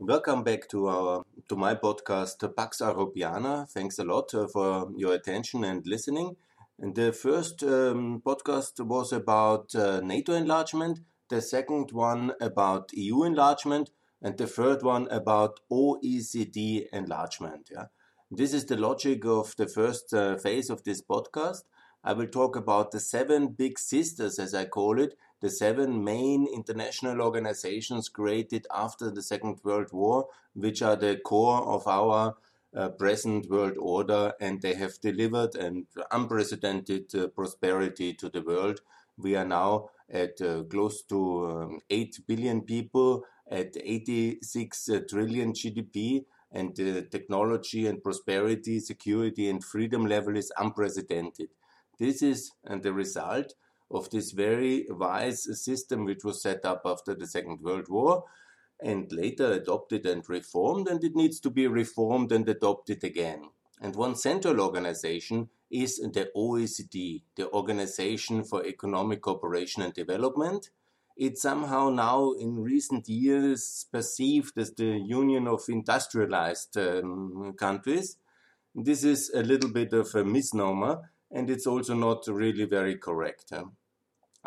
Welcome back to our to my podcast Pax Europiana. Thanks a lot uh, for your attention and listening. And the first um, podcast was about uh, NATO enlargement, the second one about EU enlargement, and the third one about OECD enlargement. Yeah, this is the logic of the first uh, phase of this podcast. I will talk about the seven big sisters, as I call it, the seven main international organizations created after the Second World War, which are the core of our uh, present world order, and they have delivered an unprecedented uh, prosperity to the world. We are now at uh, close to um, 8 billion people, at 86 uh, trillion GDP, and the technology and prosperity, security, and freedom level is unprecedented. This is and the result of this very wise system which was set up after the Second World War and later adopted and reformed, and it needs to be reformed and adopted again. And one central organization is the OECD, the Organization for Economic Cooperation and Development. It's somehow now in recent years perceived as the union of industrialized um, countries. This is a little bit of a misnomer, and it's also not really very correct.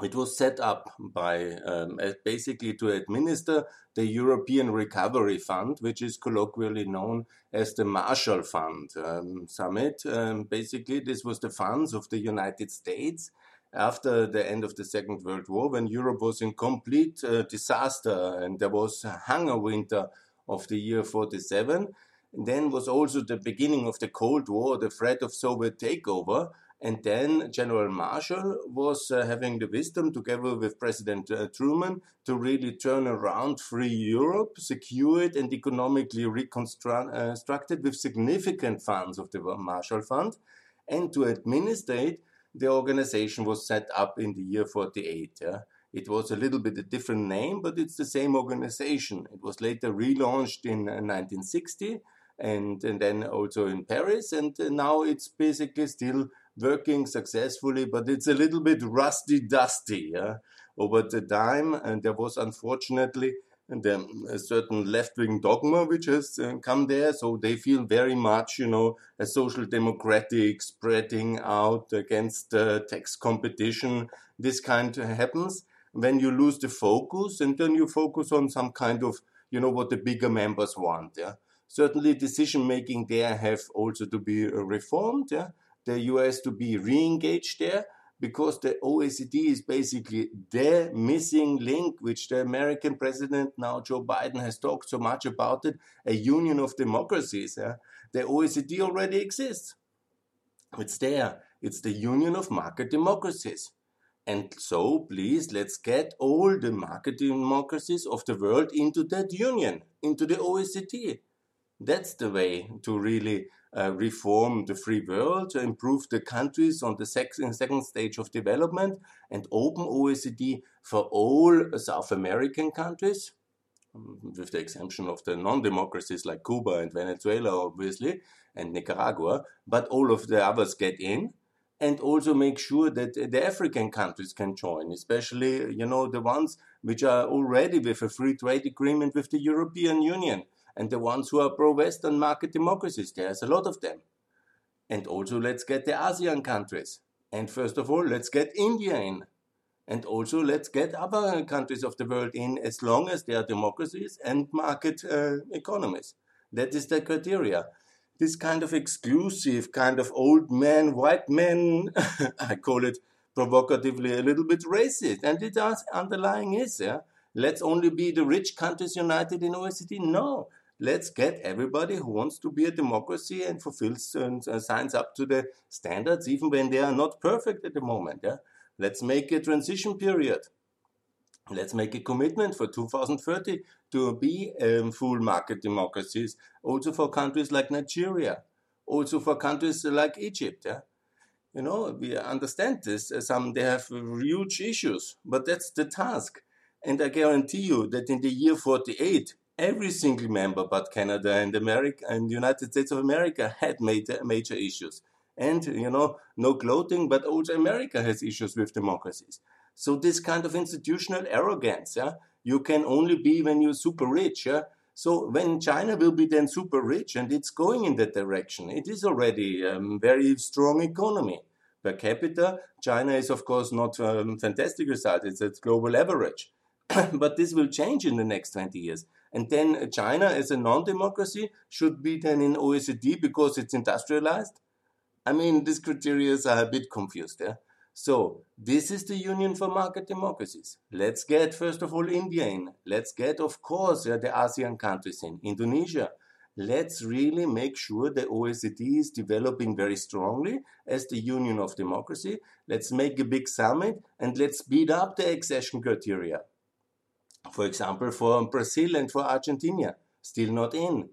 It was set up by um, basically to administer the European Recovery Fund, which is colloquially known as the Marshall Fund um, Summit. Um, basically, this was the funds of the United States after the end of the Second World War, when Europe was in complete uh, disaster and there was a hunger winter of the year 47. then was also the beginning of the Cold War, the threat of Soviet takeover. And then General Marshall was uh, having the wisdom, together with President uh, Truman, to really turn around free Europe, secure it, and economically reconstruct uh, it with significant funds of the Marshall Fund. And to administer it, the organization was set up in the year 48. Yeah? It was a little bit a different name, but it's the same organization. It was later relaunched in 1960 uh, and, and then also in Paris, and uh, now it's basically still working successfully, but it's a little bit rusty dusty yeah? over the time. And there was unfortunately a certain left wing dogma which has uh, come there. So they feel very much, you know, a social democratic spreading out against uh, tax competition. This kind happens when you lose the focus and then you focus on some kind of, you know, what the bigger members want. Yeah. Certainly decision making there have also to be uh, reformed. Yeah the US to be re-engaged there because the OECD is basically the missing link, which the American president now Joe Biden has talked so much about it, a union of democracies. Yeah? The OECD already exists. It's there. It's the union of market democracies. And so, please, let's get all the market democracies of the world into that union, into the OECD. That's the way to really uh, reform the free world, to improve the countries on the second, second stage of development, and open OECD for all South American countries, um, with the exemption of the non democracies like Cuba and Venezuela, obviously, and Nicaragua, but all of the others get in. And also make sure that the African countries can join, especially, you know, the ones which are already with a free trade agreement with the European Union and the ones who are pro-Western market democracies. There's a lot of them. And also let's get the ASEAN countries. And first of all, let's get India in. And also let's get other countries of the world in as long as they are democracies and market uh, economies. That is the criteria. This kind of exclusive, kind of old man, white man, I call it provocatively a little bit racist. And it underlying is, yeah? Let's only be the rich countries united in OECD? No let's get everybody who wants to be a democracy and fulfills and uh, signs up to the standards, even when they are not perfect at the moment. Yeah? Let's make a transition period. Let's make a commitment for 2030 to be um, full market democracies, also for countries like Nigeria, also for countries like Egypt. Yeah? You know, we understand this. Some they have huge issues, but that's the task. And I guarantee you that in the year 48, every single member but Canada and America and the United States of America had major, major issues. And, you know, no gloating, but also America has issues with democracies. So this kind of institutional arrogance, yeah, you can only be when you're super rich, yeah. So when China will be then super rich, and it's going in that direction, it is already a um, very strong economy. Per capita, China is of course not a um, fantastic result, it's at global average. but this will change in the next 20 years. And then China as a non-democracy should be then in OECD because it's industrialized. I mean, these criteria are a bit confused. Yeah? So this is the Union for Market Democracies. Let's get, first of all, India in. Let's get, of course, the ASEAN countries in, Indonesia. Let's really make sure the OECD is developing very strongly as the Union of Democracy. Let's make a big summit and let's speed up the accession criteria. For example, for Brazil and for Argentina, still not in.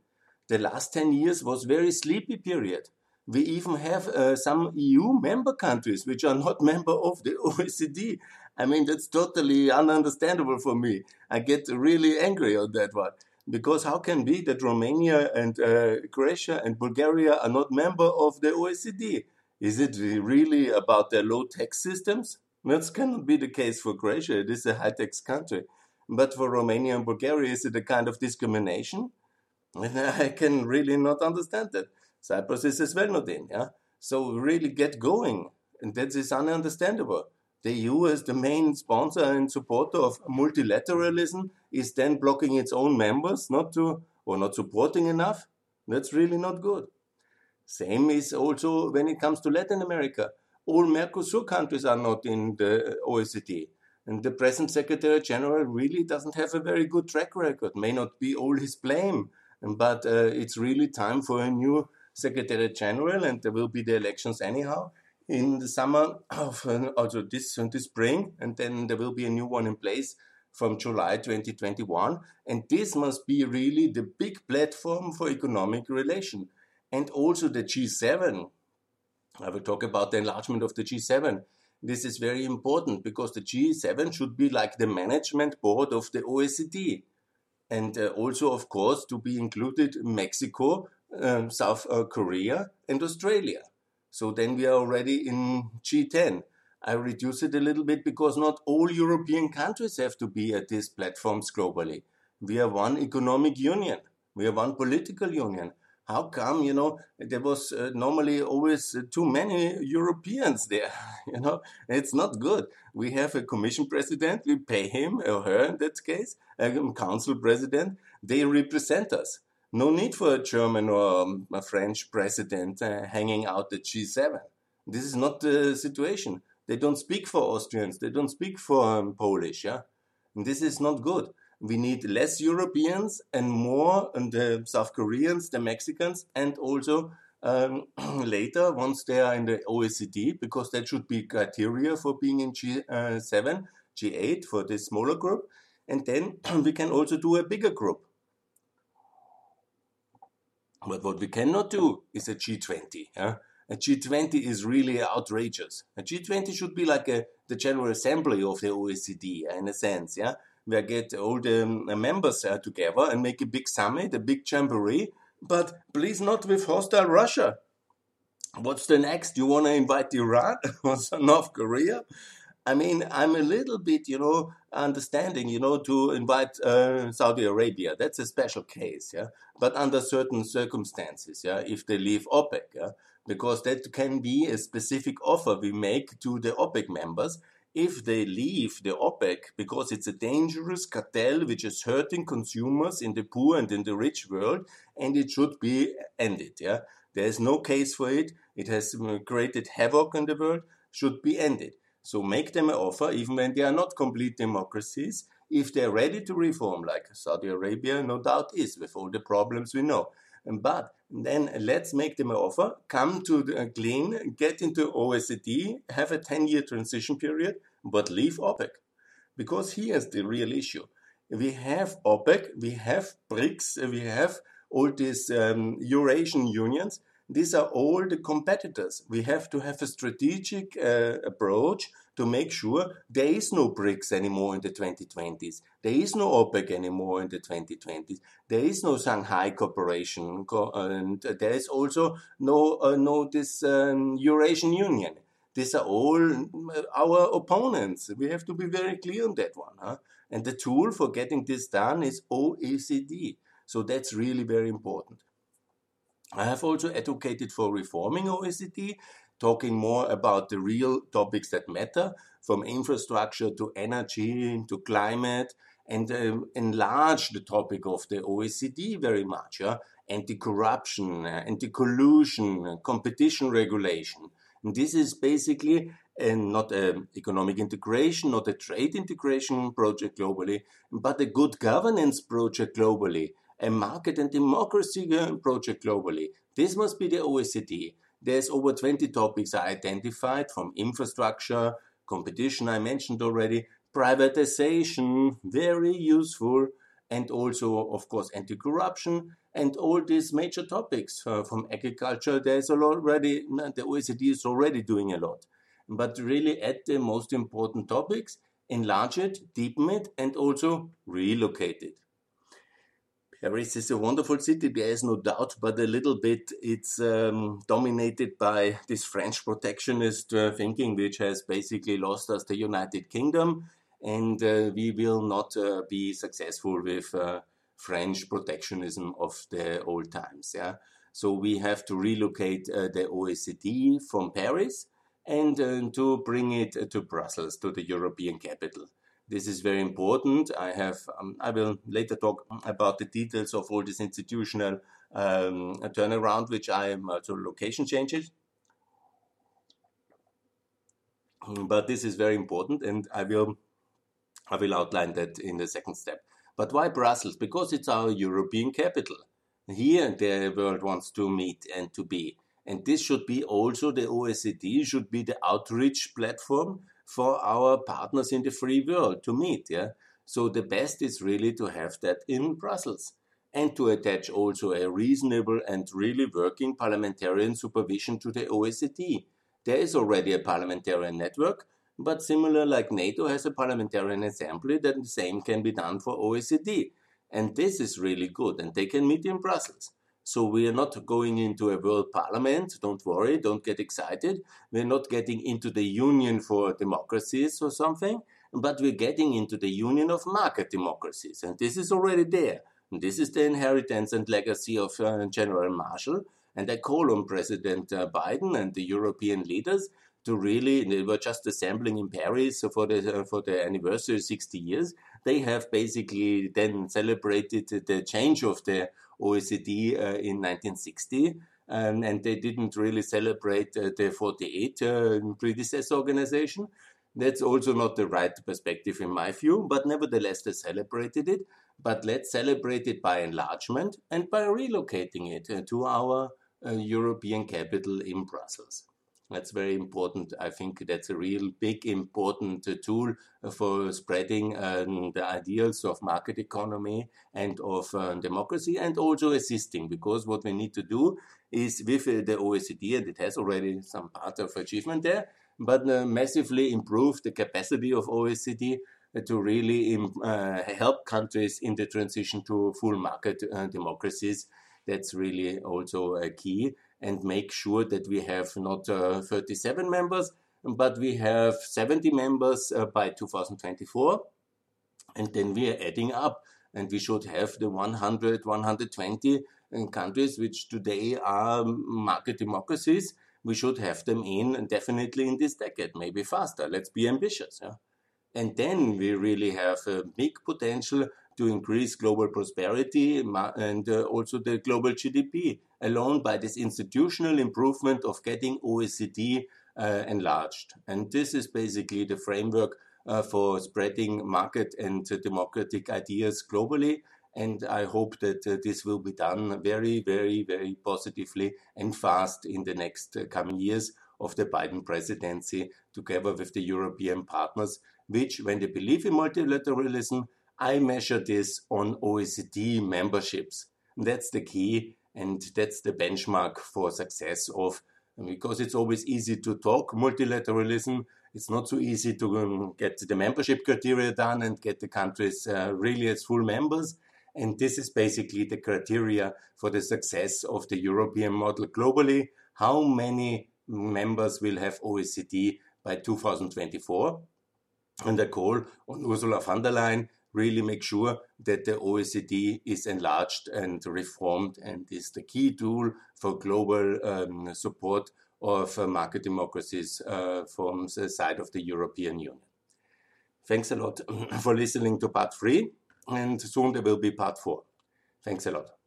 The last 10 years was very sleepy period we even have uh, some EU member countries which are not member of the OECD. I mean, that's totally ununderstandable for me. I get really angry on that one. Because how can be that Romania and uh, Croatia and Bulgaria are not member of the OECD? Is it really about their low tax systems? That cannot be the case for Croatia. It is a high tax country. But for Romania and Bulgaria, is it a kind of discrimination? And I can really not understand that. Cyprus is as well not in. Yeah? So really get going. And that is ununderstandable. The EU as the main sponsor and supporter of multilateralism is then blocking its own members not to or not supporting enough. That's really not good. Same is also when it comes to Latin America. All Mercosur countries are not in the OECD. And the present Secretary General really doesn't have a very good track record. May not be all his blame, but uh, it's really time for a new Secretary General, and there will be the elections anyhow in the summer of uh, also this this spring, and then there will be a new one in place from July 2021. And this must be really the big platform for economic relation, and also the G7. I will talk about the enlargement of the G7. This is very important because the G7 should be like the management board of the OECD. And uh, also, of course, to be included Mexico, um, South uh, Korea, and Australia. So then we are already in G10. I reduce it a little bit because not all European countries have to be at these platforms globally. We are one economic union. We are one political union. How come, you know, there was uh, normally always uh, too many Europeans there? You know, it's not good. We have a commission president, we pay him or her in that case, a council president, they represent us. No need for a German or um, a French president uh, hanging out at G7. This is not the situation. They don't speak for Austrians. They don't speak for um, Polish. Yeah, and this is not good. We need less Europeans and more and the South Koreans, the Mexicans, and also um, later once they are in the OECD, because that should be criteria for being in G7, G8 for this smaller group, and then we can also do a bigger group but what we cannot do is a G20. Yeah? A G20 is really outrageous. A G20 should be like a, the General Assembly of the OECD, in a sense, yeah, where get all the um, members uh, together and make a big summit, a big jamboree, but please not with hostile Russia. What's the next? You want to invite Iran or North Korea? I mean, I'm a little bit, you know, understanding, you know, to invite uh, Saudi Arabia. That's a special case, yeah. But under certain circumstances, yeah, if they leave OPEC, yeah, because that can be a specific offer we make to the OPEC members if they leave the OPEC because it's a dangerous cartel which is hurting consumers in the poor and in the rich world, and it should be ended. Yeah, there is no case for it. It has uh, created havoc in the world. Should be ended. So make them an offer, even when they are not complete democracies, if they're ready to reform, like Saudi Arabia, no doubt is, with all the problems we know. But then let's make them an offer, come to the clean, get into OECD, have a 10 year transition period, but leave OPEC. Because here's the real issue. We have OPEC, we have BRICS, we have all these um, Eurasian unions, these are all the competitors. We have to have a strategic uh, approach to make sure there is no BRICS anymore in the 2020s. There is no OPEC anymore in the 2020s. There is no Shanghai Cooperation, and there is also no uh, no this um, Eurasian Union. These are all uh, our opponents. We have to be very clear on that one. Huh? And the tool for getting this done is OECD. So that's really very important. I have also advocated for reforming OECD, talking more about the real topics that matter, from infrastructure to energy to climate, and um, enlarge the topic of the OECD very much. Yeah? Anti-corruption, uh, anti-collusion, competition regulation. And this is basically not an economic integration, not a trade integration project globally, but a good governance project globally, a market and democracy uh, project globally. This must be the OECD. There's over 20 topics identified from infrastructure, competition, I mentioned already, privatization, very useful, and also, of course, anti corruption, and all these major topics uh, from agriculture. There's already, the OECD is already doing a lot but really at the most important topics, enlarge it, deepen it, and also relocate it. Paris is a wonderful city, there is no doubt, but a little bit it's um, dominated by this French protectionist uh, thinking, which has basically lost us the United Kingdom, and uh, we will not uh, be successful with uh, French protectionism of the old times. Yeah, so we have to relocate the OECD from Paris and to bring it to Brussels, to the European capital. This is very important. I have, um, I will later talk about the details of all this institutional um, turnaround, which I am also location changes. But this is very important, and I will, I will outline that in the second step. But why Brussels? Because it's our European capital. Here, the world wants to meet and to be. And this should be also the OECD should be the outreach platform for our partners in the free world to meet. Yeah. So the best is really to have that in Brussels and to attach also a reasonable and really working parliamentarian supervision to the OECD. There is already a parliamentarian network, but similar like NATO has a parliamentarian assembly, that the same can be done for OECD. And this is really good, and they can meet in Brussels. So we are not going into a world parliament. Don't worry. Don't get excited. We're not getting into the union for democracies or something, but we're getting into the union of market democracies. And this is already there. And this is the inheritance and legacy of uh, General Marshall. And I call on President uh, Biden and the European leaders to really, they were just assembling in Paris for the, uh, for the anniversary 60 years. They have basically then celebrated the change of the OECD uh, in 1960. Um, and they didn't really celebrate uh, the 48 uh, predecessor organization. That's also not the right perspective in my view, but nevertheless they celebrated it. But let's celebrate it by enlargement and by relocating it to our European capital in Brussels. That's very important. I think that's a real big important uh, tool for spreading um, the ideals of market economy and of uh, democracy and also assisting because what we need to do is with uh, the OECD and it has already some part of achievement there, but uh, massively improve the capacity of OECD to really uh, help countries in the transition to full market uh, democracies. That's really also a key and make sure that we have not uh, 37 members, but we have 70 members uh, by 2024. And then we are adding up, and we should have the 100, 120 uh, countries which today are market democracies. We should have them in definitely in this decade, maybe faster. Let's be ambitious. Yeah? And then we really have a big potential to increase global prosperity and uh, also the global GDP alone by this institutional improvement of getting OECD uh, enlarged. And this is basically the framework uh, for spreading market and democratic ideas globally. And I hope that uh, this will be done very, very, very positively and fast in the next uh, coming years of the Biden presidency, together with the European partners, which, when they believe in multilateralism, I measure this on OECD memberships. That's the key and that's the benchmark for success of because it's always easy to talk multilateralism. It's not so easy to um, get the membership criteria done and get the countries uh, really as full members. And this is basically the criteria for the success of the European model globally. How many members will have OECD by 2024? And I call on Ursula von der Leyen really make sure that the OECD is enlarged and reformed and is the key tool for global um, support of uh, market democracies uh, from the side of the European Union. Thanks a lot for listening to part three, and soon there will be part four. Thanks a lot.